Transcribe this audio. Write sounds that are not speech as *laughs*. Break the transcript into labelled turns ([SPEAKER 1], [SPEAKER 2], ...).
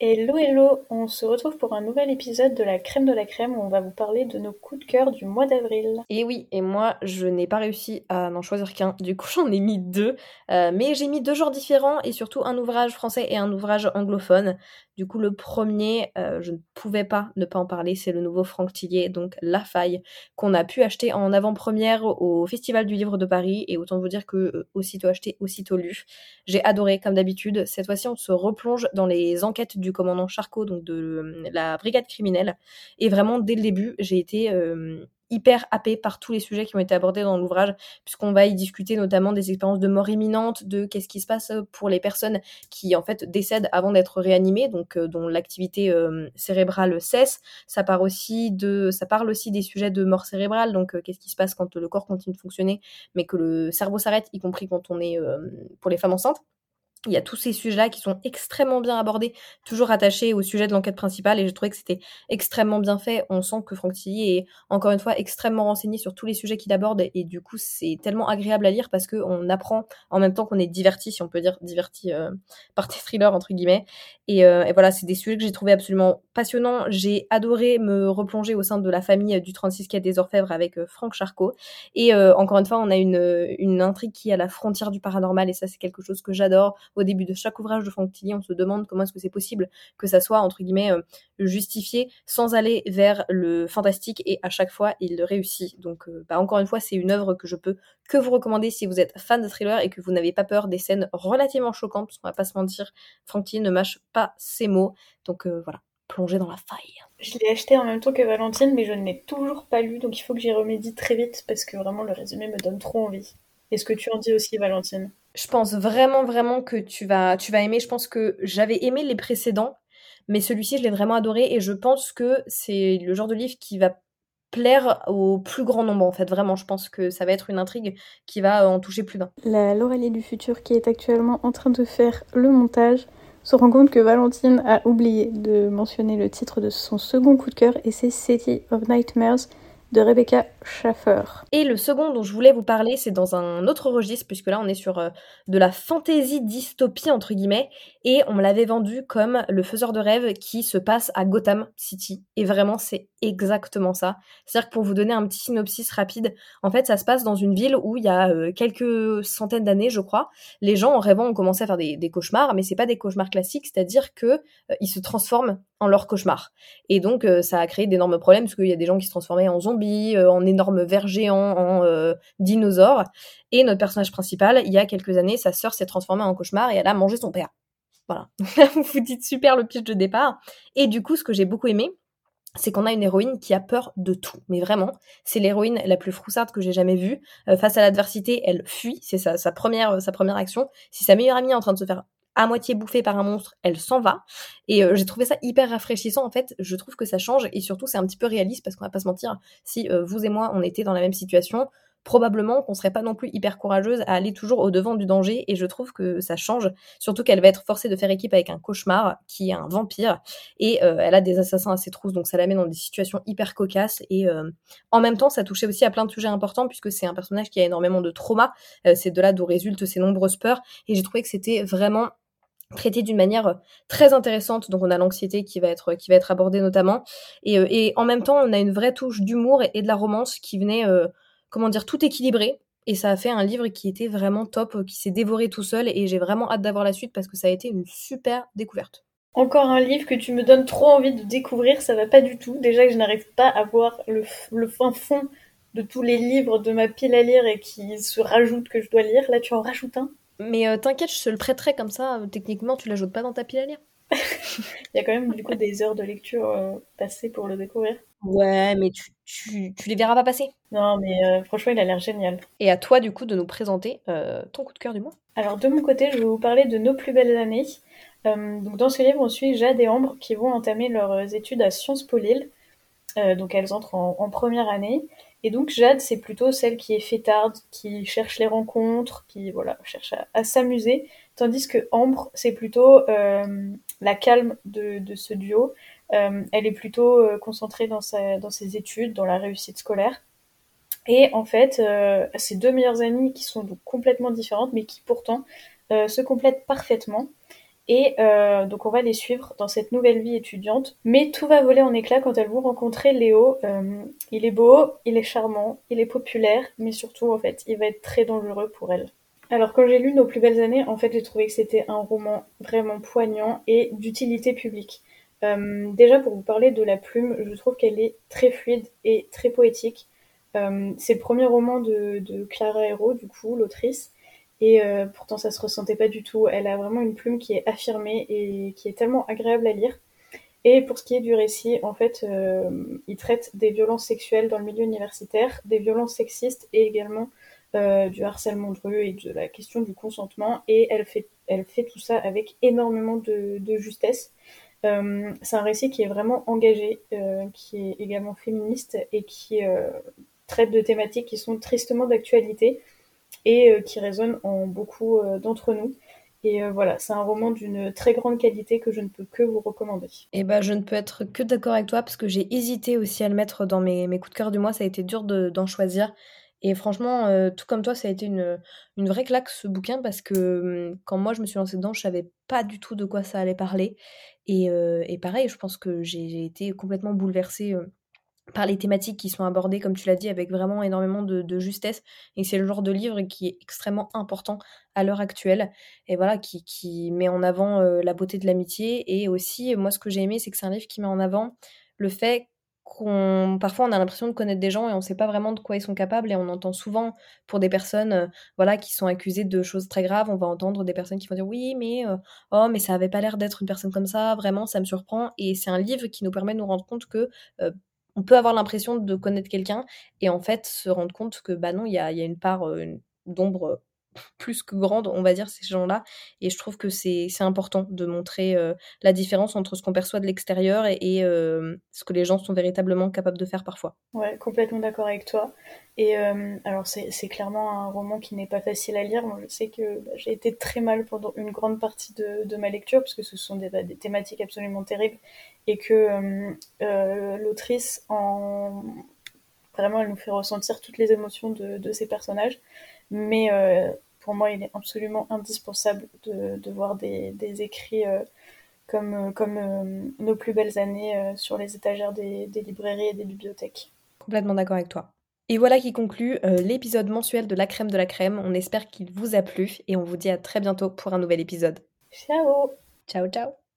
[SPEAKER 1] Hello hello, on se retrouve pour un nouvel épisode de la crème de la crème où on va vous parler de nos coups de cœur du mois d'avril.
[SPEAKER 2] Et oui, et moi je n'ai pas réussi à n'en choisir qu'un, du coup *laughs* j'en ai mis deux, euh, mais j'ai mis deux genres différents et surtout un ouvrage français et un ouvrage anglophone. Du coup le premier, euh, je ne pouvais pas ne pas en parler, c'est le nouveau Franck Tillier, donc La Faille, qu'on a pu acheter en avant-première au Festival du Livre de Paris et autant vous dire que euh, aussitôt acheté, aussitôt lu. J'ai adoré comme d'habitude, cette fois-ci on se replonge dans les enquêtes du du commandant Charcot, donc de euh, la brigade criminelle. Et vraiment, dès le début, j'ai été euh, hyper happée par tous les sujets qui ont été abordés dans l'ouvrage, puisqu'on va y discuter notamment des expériences de mort imminente, de qu'est-ce qui se passe pour les personnes qui en fait décèdent avant d'être réanimées, donc euh, dont l'activité cérébrale cesse. Ça part aussi de, ça parle aussi des sujets de mort cérébrale, donc qu'est-ce qui se passe quand le corps continue de fonctionner, mais que le cerveau s'arrête, y compris quand on est pour les femmes enceintes. Il y a tous ces sujets-là qui sont extrêmement bien abordés, toujours attachés au sujet de l'enquête principale, et j'ai trouvé que c'était extrêmement bien fait. On sent que Franck Tilly est encore une fois extrêmement renseigné sur tous les sujets qu'il aborde, et du coup c'est tellement agréable à lire parce qu'on apprend en même temps qu'on est diverti, si on peut dire diverti euh, *laughs* par tes thrillers entre guillemets. Et, euh, et voilà, c'est des sujets que j'ai trouvé absolument passionnants. J'ai adoré me replonger au sein de la famille du 36 quai des Orfèvres avec euh, Franck Charcot. Et encore une fois, on a une, une intrigue qui est à la frontière du paranormal, et ça c'est quelque chose que j'adore au début de chaque ouvrage de Franck Tilly, on se demande comment est-ce que c'est possible que ça soit, entre guillemets, euh, justifié sans aller vers le fantastique et à chaque fois, il le réussit. Donc, euh, bah, encore une fois, c'est une œuvre que je peux que vous recommander si vous êtes fan de thriller et que vous n'avez pas peur des scènes relativement choquantes, parce qu'on va pas se mentir, Franck Tilly ne mâche pas ses mots. Donc, euh, voilà plongez dans la faille.
[SPEAKER 1] Je l'ai acheté en même temps que Valentine, mais je ne l'ai toujours pas lu, donc il faut que j'y remédie très vite parce que vraiment le résumé me donne trop envie. Est-ce que tu en dis aussi, Valentine?
[SPEAKER 2] Je pense vraiment, vraiment que tu vas, aimer. Je pense que j'avais aimé les précédents, mais celui-ci, je l'ai vraiment adoré et je pense que c'est le genre de livre qui va plaire au plus grand nombre en fait vraiment je pense que ça va être une intrigue qui va en toucher plus d'un.
[SPEAKER 1] La Laurélie du futur qui est actuellement en train de faire le montage se rend compte que Valentine a oublié de mentionner le titre de son second coup de cœur et c'est City of Nightmares de Rebecca Schaffer.
[SPEAKER 2] Et le second dont je voulais vous parler, c'est dans un autre registre, puisque là on est sur euh, de la fantasy dystopie, entre guillemets, et on me l'avait vendu comme le faiseur de rêves qui se passe à Gotham City. Et vraiment, c'est exactement ça. C'est-à-dire que pour vous donner un petit synopsis rapide, en fait, ça se passe dans une ville où il y a euh, quelques centaines d'années, je crois, les gens en rêvant ont commencé à faire des, cauchemars, mais c'est pas des cauchemars classiques, c'est-à-dire que euh, ils se transforment en leur cauchemar. Et donc, ça a créé d'énormes problèmes, parce qu'il y a des gens qui se transformaient en zombies, euh, en énormes vers géants, en euh, dinosaures. Et notre personnage principal, il y a quelques années, sa sœur s'est transformée en cauchemar et elle a mangé son père. Voilà. *laughs* vous vous dites super le pitch de départ. Et du coup, ce que j'ai beaucoup aimé, c'est qu'on a une héroïne qui a peur de tout. Mais vraiment, c'est l'héroïne la plus froussarde que j'ai jamais vue. Euh, face à l'adversité, elle fuit. C'est sa, sa, première, sa première action. Si sa meilleure amie est en train de se faire à moitié bouffée par un monstre, elle s'en va. Et euh, j'ai trouvé ça hyper rafraîchissant en fait. Je trouve que ça change et surtout c'est un petit peu réaliste parce qu'on va pas se mentir. Si euh, vous et moi on était dans la même situation, probablement qu'on serait pas non plus hyper courageuse à aller toujours au devant du danger et je trouve que ça change surtout qu'elle va être forcée de faire équipe avec un cauchemar qui est un vampire et euh, elle a des assassins à ses trousses donc ça la met dans des situations hyper cocasses et en même temps ça touchait aussi à plein de sujets importants puisque c'est un personnage qui a énormément de trauma c'est de là d'où résultent ses nombreuses peurs et j'ai trouvé que c'était vraiment traité d'une manière euh, très intéressante. Donc on a l'anxiété qui va être qui va être abordée notamment, et, euh, et en même temps on a une vraie touche d'humour et, de la romance qui venait, euh, comment dire, tout équilibré. Et ça a fait un livre qui était vraiment top, qui s'est dévoré tout seul, et j'ai vraiment hâte d'avoir la suite parce que ça a été une super découverte.
[SPEAKER 1] Encore un livre que tu me donnes trop envie de découvrir, ça va pas du tout. Déjà que je n'arrive pas à voir le, le fin fond de tous les livres de ma pile à lire et qui se rajoutent que je dois lire. Là, tu en rajoutes un?
[SPEAKER 2] Mais euh, t'inquiète, je te le prêterai comme ça. Euh, techniquement, tu l'ajoutes pas dans ta pile à lire. *laughs*
[SPEAKER 1] Il y a quand même du coup des heures de lecture euh, passées pour le découvrir.
[SPEAKER 2] Ouais, mais tu, tu, tu les verras pas passer.
[SPEAKER 1] Non, mais franchement, il a l'air génial.
[SPEAKER 2] Et à toi, du coup, de nous présenter ton coup de cœur du mois.
[SPEAKER 1] Alors, de mon côté, je vais vous parler de Nos plus belles années. donc, dans ce livre, on suit Jade et Ambre qui vont entamer leurs études à Sciences Po Lille. donc, elles entrent en première année. Et donc Jade, c'est plutôt celle qui est fêtarde, qui cherche les rencontres, qui voilà cherche à, s'amuser, tandis que Ambre, c'est plutôt euh, la calme de, ce duo. Euh, elle est plutôt euh, concentrée dans, sa, dans ses études, dans la réussite scolaire. Et en fait, ces deux meilleures amies qui sont donc complètement différentes, mais qui pourtant se complètent parfaitement. Et euh, donc on va les suivre dans cette nouvelle vie étudiante. Mais tout va voler en éclats quand elles vont rencontrer Léo. Euh, il est beau, il est charmant, il est populaire, mais surtout en fait il va être très dangereux pour elles. Alors quand j'ai lu Nos plus belles années, en fait j'ai trouvé que c'était un roman vraiment poignant et d'utilité publique. Euh, déjà pour vous parler de la plume, je trouve qu'elle est très fluide et très poétique. c'est le premier roman de, de Clara Hero, du coup, l'autrice. Et euh, pourtant, ça se ressentait pas du tout. Elle a vraiment une plume qui est affirmée et qui est tellement agréable à lire. Et pour ce qui est du récit, en fait, euh, il traite des violences sexuelles dans le milieu universitaire, des violences sexistes et également euh, du harcèlement de rue et de la question du consentement. Et elle fait, elle fait tout ça avec énormément de, de justesse. Euh, c'est un récit qui est vraiment engagé, euh, qui est également féministe et qui euh, traite de thématiques qui sont tristement d'actualité et euh, qui résonne en beaucoup euh, d'entre nous. Et euh, voilà, c'est un roman d'une très grande qualité que je ne peux que vous recommander.
[SPEAKER 2] Et eh bah, je ne peux être que d'accord avec toi parce que j'ai hésité aussi à le mettre dans mes, coups de cœur du mois. Ça a été dur d'en choisir. Et franchement, tout comme toi, ça a été une, vraie claque ce bouquin parce que hum, quand moi je me suis lancée dedans, je savais pas du tout de quoi ça allait parler. Et pareil, je pense que j'ai été complètement bouleversée par les thématiques qui sont abordées, comme tu l'as dit, avec vraiment énormément de, justesse. Et c'est le genre de livre qui est extrêmement important à l'heure actuelle. Et voilà, qui, qui met en avant euh, la beauté de l'amitié. Et aussi, moi, ce que j'ai aimé, c'est que c'est un livre qui met en avant le fait qu'on parfois on a l'impression de connaître des gens et on ne sait pas vraiment de quoi ils sont capables et on entend souvent pour des personnes euh, voilà qui sont accusées de choses très graves on va entendre des personnes qui vont dire oui mais euh, oh mais ça avait pas l'air d'être une personne comme ça vraiment ça me surprend et c'est un livre qui nous permet de nous rendre compte que on peut avoir l'impression de connaître quelqu'un et en fait se rendre compte que bah non, il y a, une part d'ombre plus que grande, on va dire, ces gens-là. Et je trouve que c'est important de montrer la différence entre ce qu'on perçoit de l'extérieur et, ce que les gens sont véritablement capables de faire parfois.
[SPEAKER 1] Ouais, complètement d'accord avec toi. Et alors, c'est clairement un roman qui n'est pas facile à lire. Moi, je sais que bah, j'ai été très mal pendant une grande partie de, ma lecture, parce que ce sont des, bah, thématiques absolument terribles et que l'autrice, en... vraiment, elle nous fait ressentir toutes les émotions de ces personnages. Mais pour moi, il est absolument indispensable de, voir des, écrits euh, comme, euh, comme euh, Nos plus belles années sur les étagères des, librairies et des bibliothèques.
[SPEAKER 2] Complètement d'accord avec toi. Et voilà qui conclut l'épisode mensuel de La Crème de la Crème. On espère qu'il vous a plu et on vous dit à très bientôt pour un nouvel épisode.
[SPEAKER 1] Ciao
[SPEAKER 2] Ciao ciao